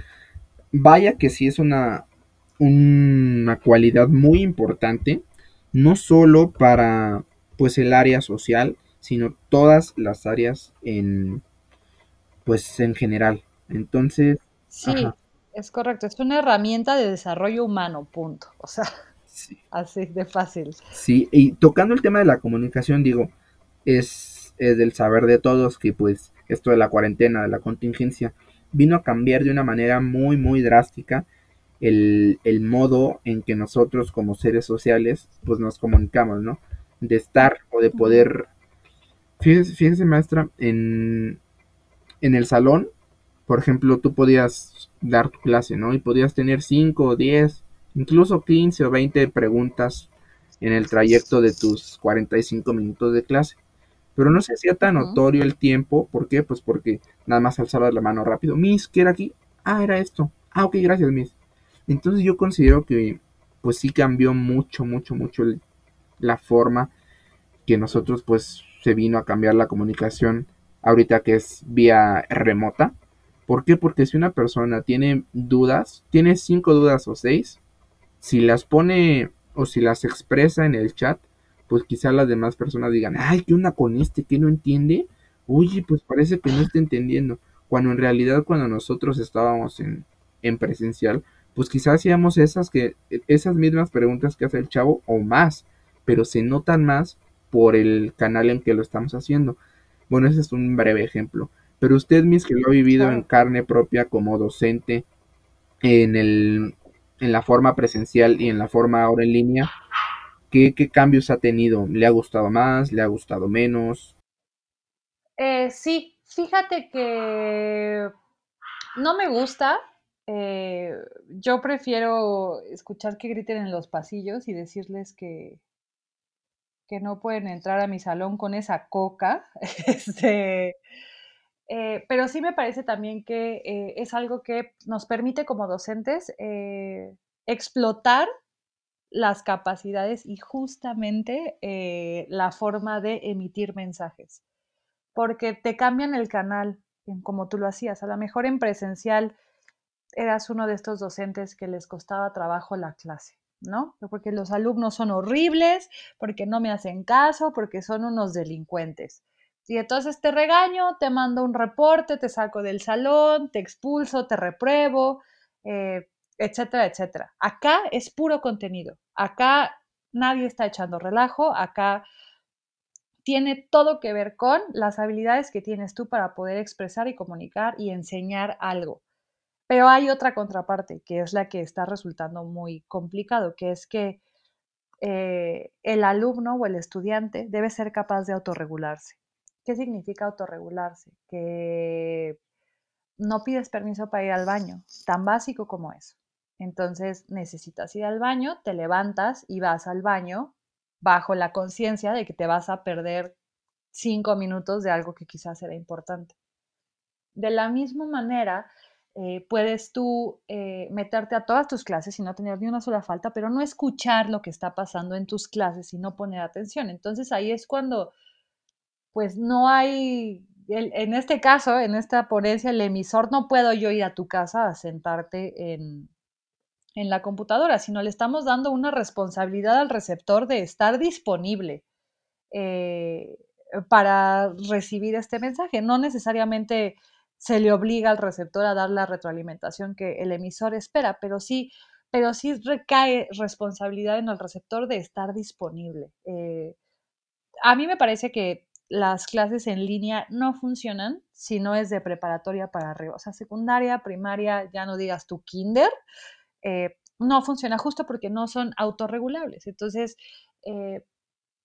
vaya que sí es una, una cualidad muy importante, no solo para pues el área social, sino todas las áreas en pues en general. Entonces, sí, es correcto, es una herramienta de desarrollo humano, punto. O sea, así de fácil. Sí, y tocando el tema de la comunicación, digo, es, es del saber de todos que pues esto de la cuarentena, de la contingencia, vino a cambiar de una manera muy, muy drástica el, el, modo en que nosotros como seres sociales pues nos comunicamos, ¿no? De estar o de poder... Fíjese, maestra, en, en el salón, por ejemplo, tú podías dar tu clase, ¿no? Y podías tener 5 o 10, incluso 15 o 20 preguntas en el trayecto de tus 45 minutos de clase. Pero no se hacía tan notorio el tiempo, ¿por qué? Pues porque nada más alzabas la mano rápido. Miss, ¿qué era aquí? Ah, era esto. Ah, ok, gracias, Miss. Entonces yo considero que pues sí cambió mucho, mucho, mucho la forma que nosotros pues se vino a cambiar la comunicación ahorita que es vía remota. ¿Por qué? Porque si una persona tiene dudas, tiene cinco dudas o seis, si las pone o si las expresa en el chat, pues quizá las demás personas digan, ay, ¿qué onda con este que no entiende? Oye, pues parece que no está entendiendo. Cuando en realidad cuando nosotros estábamos en, en presencial, pues quizás hacíamos esas que esas mismas preguntas que hace el chavo o más, pero se notan más por el canal en que lo estamos haciendo. Bueno, ese es un breve ejemplo. Pero usted mismo que lo ha vivido en carne propia como docente en el en la forma presencial y en la forma ahora en línea, ¿qué, qué cambios ha tenido? ¿Le ha gustado más? ¿Le ha gustado menos? Eh, sí, Fíjate que no me gusta. Eh, yo prefiero escuchar que griten en los pasillos y decirles que, que no pueden entrar a mi salón con esa coca. Este, eh, pero sí me parece también que eh, es algo que nos permite como docentes explotar las capacidades y justamente la forma de emitir mensajes porque te cambian el canal, como tú lo hacías. A lo mejor en presencial eras uno de estos docentes que les costaba trabajo la clase, ¿no? Porque los alumnos son horribles, porque no me hacen caso, porque son unos delincuentes. Y entonces te regaño, te mando un reporte, te saco del salón, te expulso, te repruebo, eh, etcétera, etcétera. Acá es puro contenido. Acá nadie está echando relajo, acá tiene todo que ver con las habilidades que tienes tú para poder expresar y comunicar y enseñar algo. Pero hay otra contraparte, que es la que está resultando muy complicado, que es que eh, el alumno o el estudiante debe ser capaz de autorregularse. ¿Qué significa autorregularse? Que no pides permiso para ir al baño, tan básico como eso. Entonces necesitas ir al baño, te levantas y vas al baño bajo la conciencia de que te vas a perder cinco minutos de algo que quizás era importante. De la misma manera, eh, puedes tú eh, meterte a todas tus clases y no tener ni una sola falta, pero no escuchar lo que está pasando en tus clases y no poner atención. Entonces ahí es cuando, pues no hay, en este caso, en esta ponencia, el emisor, no puedo yo ir a tu casa a sentarte en, en la computadora, sino le estamos dando una responsabilidad al receptor de estar disponible eh, para recibir este mensaje. No necesariamente se le obliga al receptor a dar la retroalimentación que el emisor espera, pero sí, pero sí recae responsabilidad en el receptor de estar disponible. Eh, a mí me parece que las clases en línea no funcionan si no es de preparatoria para arriba, o sea, secundaria, primaria, ya no digas tu kinder, eh, no funciona justo porque no son autorregulables. Entonces, eh,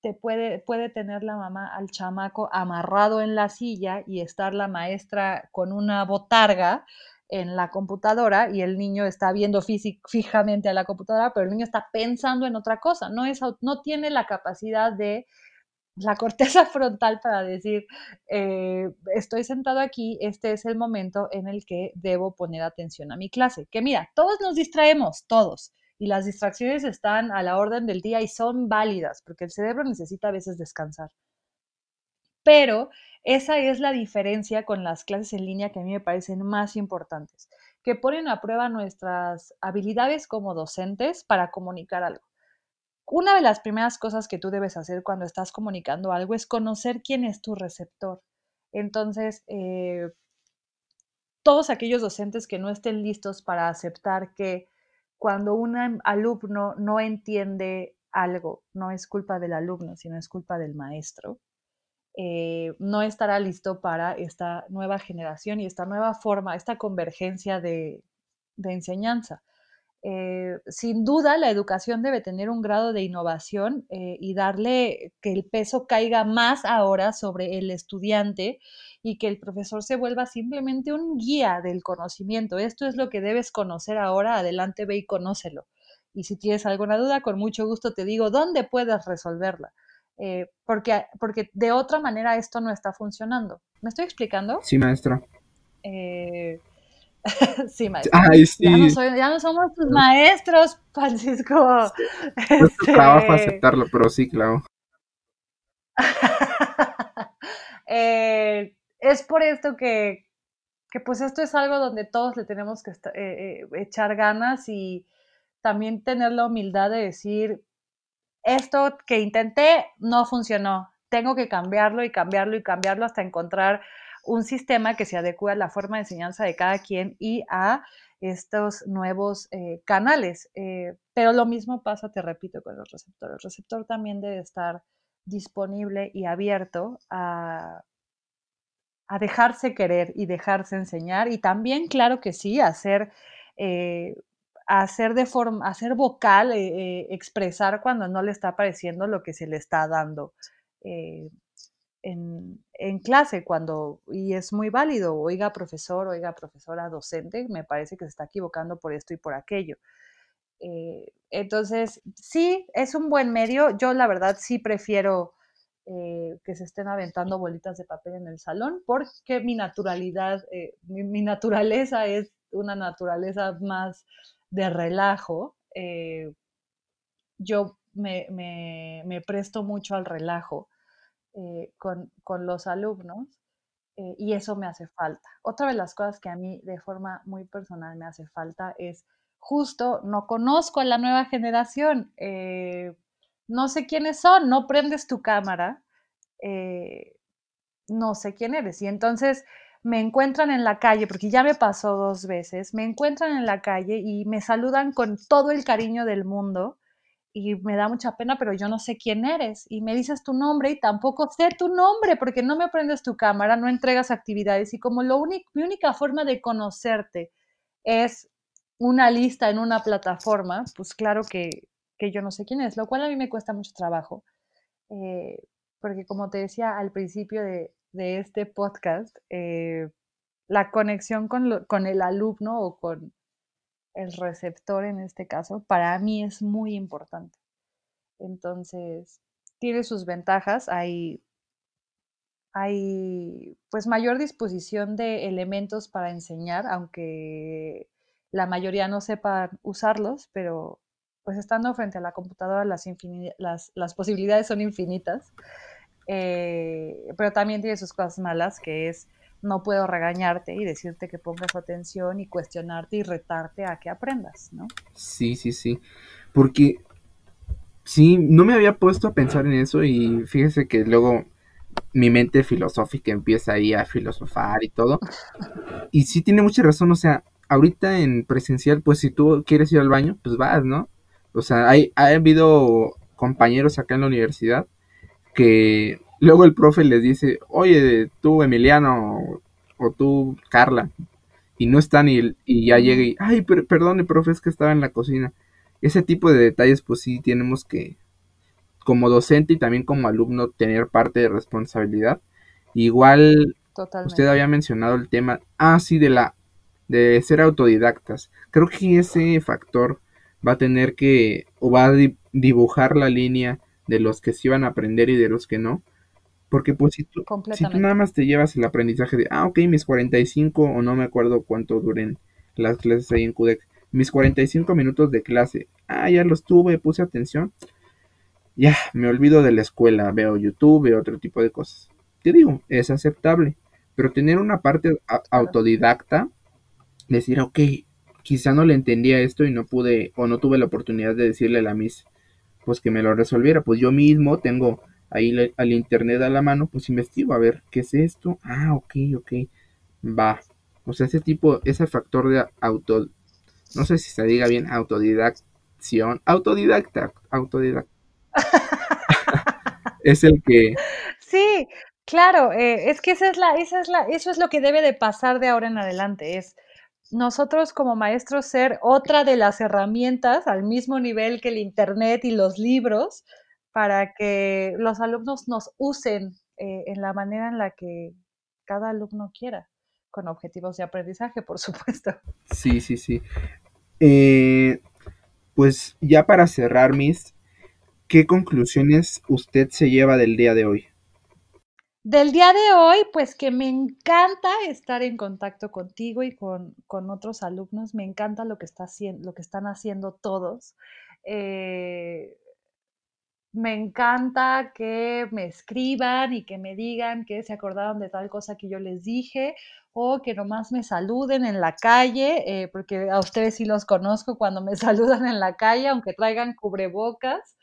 te puede, puede tener la mamá al chamaco amarrado en la silla y estar la maestra con una botarga en la computadora y el niño está viendo fijamente a la computadora, pero el niño está pensando en otra cosa, no, es, no tiene la capacidad de la corteza frontal para decir, eh, estoy sentado aquí, este es el momento en el que debo poner atención a mi clase. Que mira, todos nos distraemos, todos, y las distracciones están a la orden del día y son válidas, porque el cerebro necesita a veces descansar. Pero esa es la diferencia con las clases en línea que a mí me parecen más importantes, que ponen a prueba nuestras habilidades como docentes para comunicar algo una de las primeras cosas que tú debes hacer cuando estás comunicando algo es conocer quién es tu receptor. Entonces, eh, todos aquellos docentes que no estén listos para aceptar que cuando un alumno no entiende algo, no es culpa del alumno, sino es culpa del maestro, eh, no estará listo para esta nueva generación y esta nueva forma, esta convergencia de enseñanza. Eh, sin duda la educación debe tener un grado de innovación eh, y darle que el peso caiga más ahora sobre el estudiante y que el profesor se vuelva simplemente un guía del conocimiento. Esto es lo que debes conocer ahora, adelante ve y conócelo. Y si tienes alguna duda, con mucho gusto te digo dónde puedes resolverla. Eh, porque, porque de otra manera esto no está funcionando. ¿Me estoy explicando? Sí, maestra. sí, maestro. Ya, no somos tus maestros, Francisco. No es trabajo este aceptarlo, pero sí, claro. Eh, es por esto que, que, pues esto es algo donde todos le tenemos que eh, eh, echar ganas y también tener la humildad de decir, esto que intenté no funcionó, tengo que cambiarlo y cambiarlo y cambiarlo hasta encontrar un sistema que se adecue a la forma de enseñanza de cada quien y a estos nuevos eh, canales. Eh, pero lo mismo pasa, te repito, con los receptores. El receptor también debe estar disponible y abierto a, a dejarse querer y dejarse enseñar y también, claro que sí, hacer, eh, hacer de forma, hacer vocal, expresar cuando no le está apareciendo lo que se le está dando en, clase cuando, y es muy válido, oiga profesor, oiga profesora docente, me parece que se está equivocando por esto y por aquello. Eh, entonces, sí, es un buen medio. Yo la verdad sí prefiero eh, que se estén aventando bolitas de papel en el salón porque mi naturalidad, eh, mi, naturaleza es una naturaleza más de relajo. Yo me, me, presto mucho al relajo eh, con, con, los alumnos eh, y eso me hace falta. Otra de las cosas que a mí de forma muy personal me hace falta es justo no conozco a la nueva generación, eh, no sé quiénes son, no prendes tu cámara, no sé quién eres. Y entonces me encuentran en la calle, porque ya me pasó dos veces, me encuentran en la calle y me saludan con todo el cariño del mundo y me da mucha pena, pero yo no sé quién eres. Y me dices tu nombre y tampoco sé tu nombre porque no me prendes tu cámara, no entregas actividades y como lo mi única forma de conocerte es una lista en una plataforma, pues claro que, que, yo no sé quién es, lo cual a mí me cuesta mucho trabajo, eh, porque como te decía al principio de, de este podcast, eh, la conexión con, lo, con, el alumno o con el receptor en este caso, para mí es muy importante. Entonces, tiene sus ventajas, hay, hay pues mayor disposición de elementos para enseñar, aunque la mayoría no sepan usarlos, pero pues estando frente a la computadora las, las, las posibilidades son infinitas. Eh, pero también tiene sus cosas malas, que es no puedo regañarte y decirte que pongas atención y cuestionarte y retarte a que aprendas, ¿no? Sí, sí, sí. Porque sí, no me había puesto a pensar en eso y fíjese que luego mi mente filosófica empieza ahí a filosofar y todo. Y sí tiene mucha razón, o sea, ahorita en presencial, pues si tú quieres ir al baño, pues vas, ¿no? O sea, hay, ha habido compañeros acá en la universidad que luego el profe les dice, oye, tú Emiliano o, tú Carla, y no están y, y ya llega y, ay, per, perdón, profe, es que estaba en la cocina. Ese tipo de detalles, pues sí, tenemos que, como docente y también como alumno, tener parte de responsabilidad. Igual, Totalmente. usted había mencionado el tema, ah, sí, de la de ser autodidactas. Creo que ese factor va a tener que, o va a dibujar la línea de los que sí van a aprender y de los que no. Porque pues si tú, si tú nada más te llevas el aprendizaje de, ah, ok, mis 45 o no me acuerdo cuánto duren las clases ahí en CUDEC, mis 45 minutos de clase, ah, ya los tuve, puse atención, ya, me olvido de la escuela, veo YouTube, veo otro tipo de cosas. Te digo, es aceptable, pero tener una parte autodidacta decir, ok, quizá no le entendía esto y no pude o no tuve la oportunidad de decirle a la Miss, pues que me lo resolviera. Pues yo mismo tengo ahí al internet a la mano, pues investigo a ver qué es esto. Ah, ok, ok, va. O sea, ese tipo, ese factor de auto, no sé si se diga bien, autodidacción, autodidacta, autodidacta. es el que... Sí, claro, eh, es que esa es la, esa es la, eso es lo que debe de pasar de ahora en adelante, es nosotros como maestros ser otra de las herramientas al mismo nivel que el Internet y los libros para que los alumnos nos usen eh, en la manera en la que cada alumno quiera, con objetivos de aprendizaje, por supuesto. Sí, sí, sí. Eh, pues ya para cerrar, Miss, ¿qué conclusiones usted se lleva del día de hoy? Del día de hoy, pues que me encanta estar en contacto contigo y con, con otros alumnos. Me encanta lo que, está haciendo, lo que están haciendo todos. Eh, me encanta que me escriban y que me digan que se acordaron de tal cosa que yo les dije o que nomás me saluden en la calle, eh, porque a ustedes sí los conozco cuando me saludan en la calle, aunque traigan cubrebocas.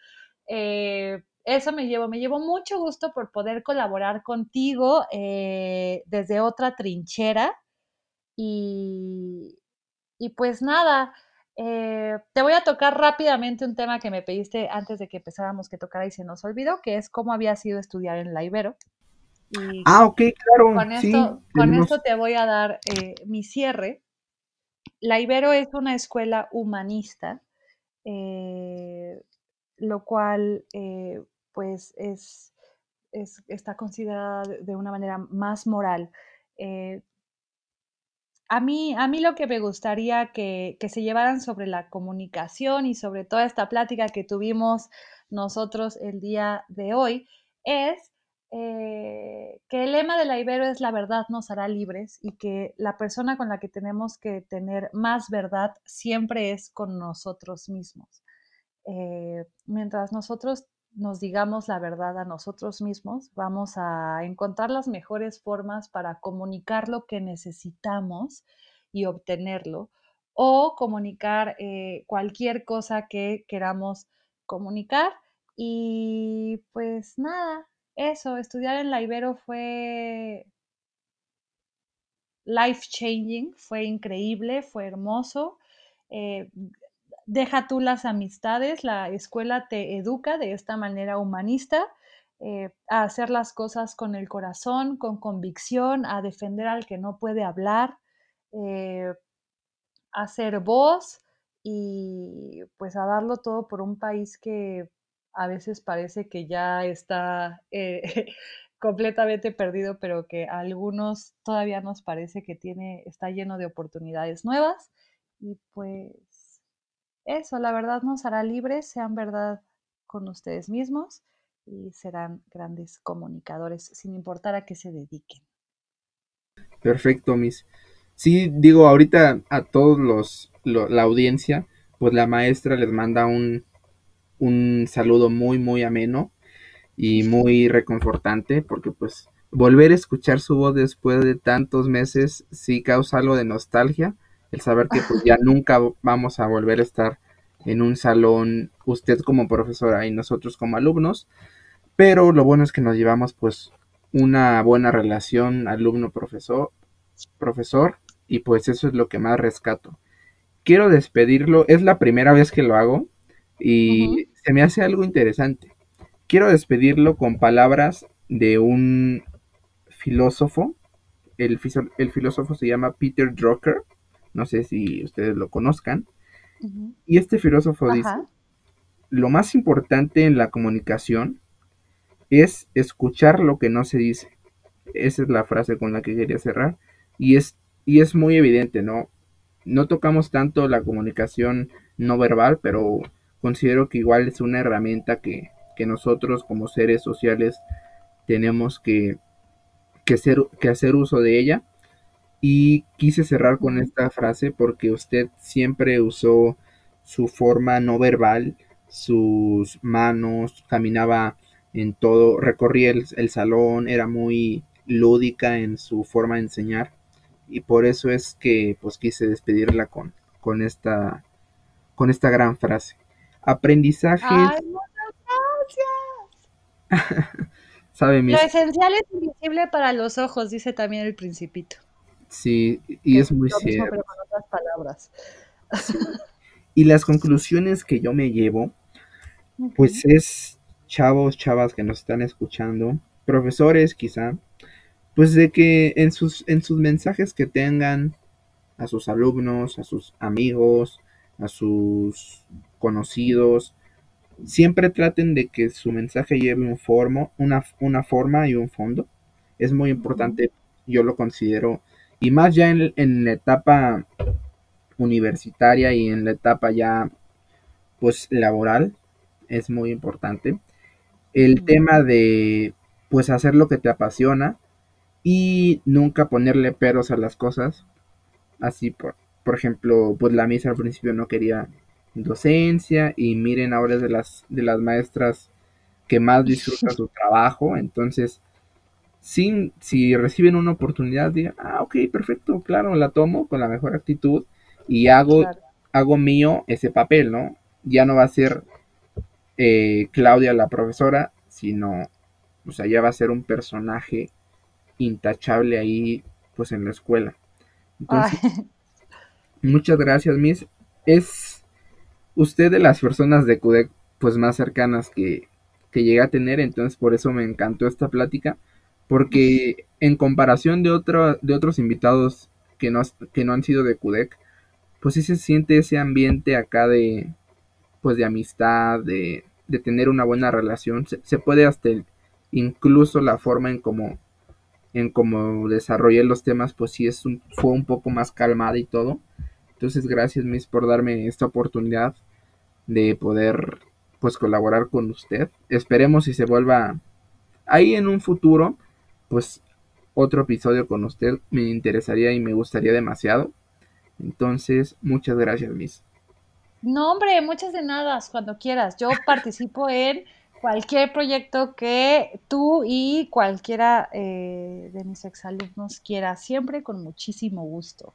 Eh, eso me llevo, me llevo mucho gusto por poder colaborar contigo eh, desde otra trinchera. Y, y pues nada, eh, te voy a tocar rápidamente un tema que me pediste antes de que empezáramos que tocara y se nos olvidó, que es cómo había sido estudiar en la Ibero. Y ah, ok, claro. Con, esto, con esto te voy a dar eh, mi cierre. La Ibero es una escuela humanista. Eh, lo cual eh, pues es, es, está considerada de una manera más moral. A mí, a mí lo que me gustaría que, que, se llevaran sobre la comunicación y sobre toda esta plática que tuvimos nosotros el día de hoy es eh, que el lema de la Ibero es la verdad nos hará libres y que la persona con la que tenemos que tener más verdad siempre es con nosotros mismos. Eh, mientras nosotros nos digamos la verdad a nosotros mismos, vamos a encontrar las mejores formas para comunicar lo que necesitamos y obtenerlo o comunicar eh, cualquier cosa que queramos comunicar. Y pues nada, eso, estudiar en la Ibero fue life changing, fue increíble, fue hermoso. Eh, deja tú las amistades, la escuela te educa de esta manera humanista eh, a hacer las cosas con el corazón, con convicción, a defender al que no puede hablar, eh, a ser voz y pues a darlo todo por un país que a veces parece que ya está eh, completamente perdido, pero que a algunos todavía nos parece que tiene, está lleno de oportunidades nuevas. Y pues eso, la verdad nos hará libres, sean verdad con ustedes mismos y serán grandes comunicadores, sin importar a qué se dediquen. Perfecto, Miss. Sí, digo, ahorita a todos los, la audiencia, pues la maestra les manda un, un saludo muy, muy ameno y muy reconfortante, porque pues volver a escuchar su voz después de tantos meses sí causa algo de nostalgia, el saber que pues ya nunca vamos a volver a estar en un salón, usted como profesora y nosotros como alumnos, pero lo bueno es que nos llevamos pues una buena relación alumno-profesor, profesor, y pues eso es lo que más rescato. Quiero despedirlo, es la primera vez que lo hago y se me hace algo interesante. Quiero despedirlo con palabras de un filósofo, el, el filósofo se llama Peter Drucker, no sé si ustedes lo conozcan. Y este filósofo dice, lo más importante en la comunicación es escuchar lo que no se dice. Esa es la frase con la que quería cerrar. Y es, y es muy evidente, ¿no? No tocamos tanto la comunicación no verbal, pero considero que igual es una herramienta que, que nosotros como seres sociales tenemos que, que, ser, que hacer uso de ella y quise cerrar con esta frase porque usted siempre usó su forma no verbal, sus manos, caminaba en todo, recorría el, salón, era muy lúdica en su forma de enseñar y por eso es que pues quise despedirla con, con esta con esta gran frase. Aprendizaje. Ay, gracias. ¿Sabe, Lo esencial es invisible para los ojos, dice también el principito. Sí, y es muy cierto. Pero con otras palabras. Y las conclusiones que yo me llevo, pues es chavos, chavas que nos están escuchando, profesores quizá, pues de que en sus, en sus mensajes que tengan a sus alumnos, a sus amigos, a sus conocidos, siempre traten de que su mensaje lleve un formo, una, una forma y un fondo. Es muy importante, yo lo considero y más ya en, la etapa universitaria y en la etapa ya pues laboral es muy importante. El tema de pues hacer lo que te apasiona y nunca ponerle peros a las cosas. Así por por ejemplo pues la misa al principio no quería docencia y miren ahora es de las de las maestras que más disfruta su trabajo. Entonces sin, si reciben una oportunidad, digan, ah, ok, perfecto, claro, la tomo con la mejor actitud y hago, hago mío ese papel, ¿no? Ya no va a ser eh, Claudia la profesora, sino, o sea, ya va a ser un personaje intachable ahí, pues en la escuela. Entonces, muchas gracias, Miss. Es usted de las personas de CUDEC, pues más cercanas que, que llegué a tener, entonces por eso me encantó esta plática porque en comparación de, de otros invitados que no, que no han sido de CUDEC, pues sí se siente ese ambiente acá de, pues de amistad, de, tener una buena relación. Se, puede hasta incluso la forma en cómo en cómo desarrollé los temas, pues sí es un, fue un poco más calmada y todo. Entonces, gracias, Miss, por darme esta oportunidad de poder pues colaborar con usted. Esperemos si se vuelva ahí en un futuro, pues otro episodio con usted me interesaría y me gustaría demasiado. Entonces, muchas gracias, Miss. No, hombre, muchas de nada, cuando quieras. Yo participo en cualquier proyecto que tú y cualquiera eh, de mis exalumnos quiera, siempre con muchísimo gusto.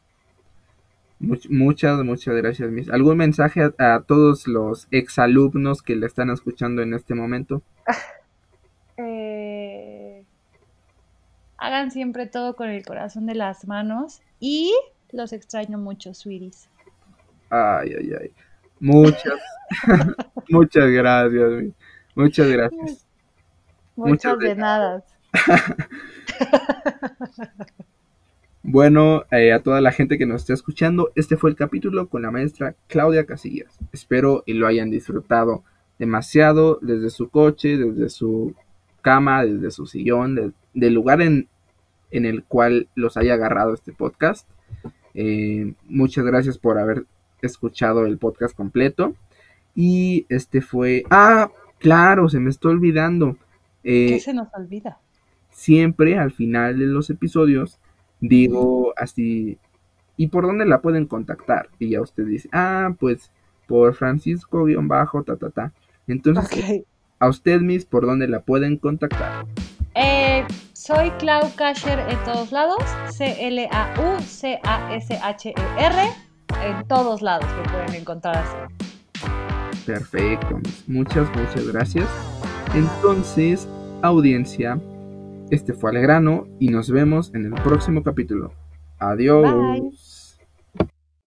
muchas, muchas gracias, Miss. ¿Algún mensaje a, a, todos los exalumnos que le están escuchando en este momento? eh, hagan siempre todo con el corazón de las manos y los extraño mucho, sweeties. Ay, ay, ay. Muchas, muchas gracias. Muchas gracias. Muchas, Muchas de nada. bueno, eh, a toda la gente que nos está escuchando, este fue el capítulo con la maestra Claudia Casillas. Espero y lo hayan disfrutado demasiado desde su coche, desde su cama, desde su sillón, de, del lugar en, en, el cual los haya agarrado este podcast. Eh, muchas gracias por haber escuchado el podcast completo. Y este fue... Ah, Claro, se me está olvidando. Eh, ¿Qué se nos olvida? Siempre al final de los episodios digo así, ¿y por dónde la pueden contactar? Y ya usted dice, ah, pues por Francisco-bajo, ta, ta, ta. Entonces, a usted, Miss, ¿por dónde la pueden contactar? Eh, soy Clau Casher en todos lados, C-L-A-U-C-A-S-H-E-R, en todos lados me pueden encontrar así. Perfecto, muchas, muchas gracias. Entonces, audiencia, este fue Alegrano y nos vemos en el próximo capítulo. Adiós.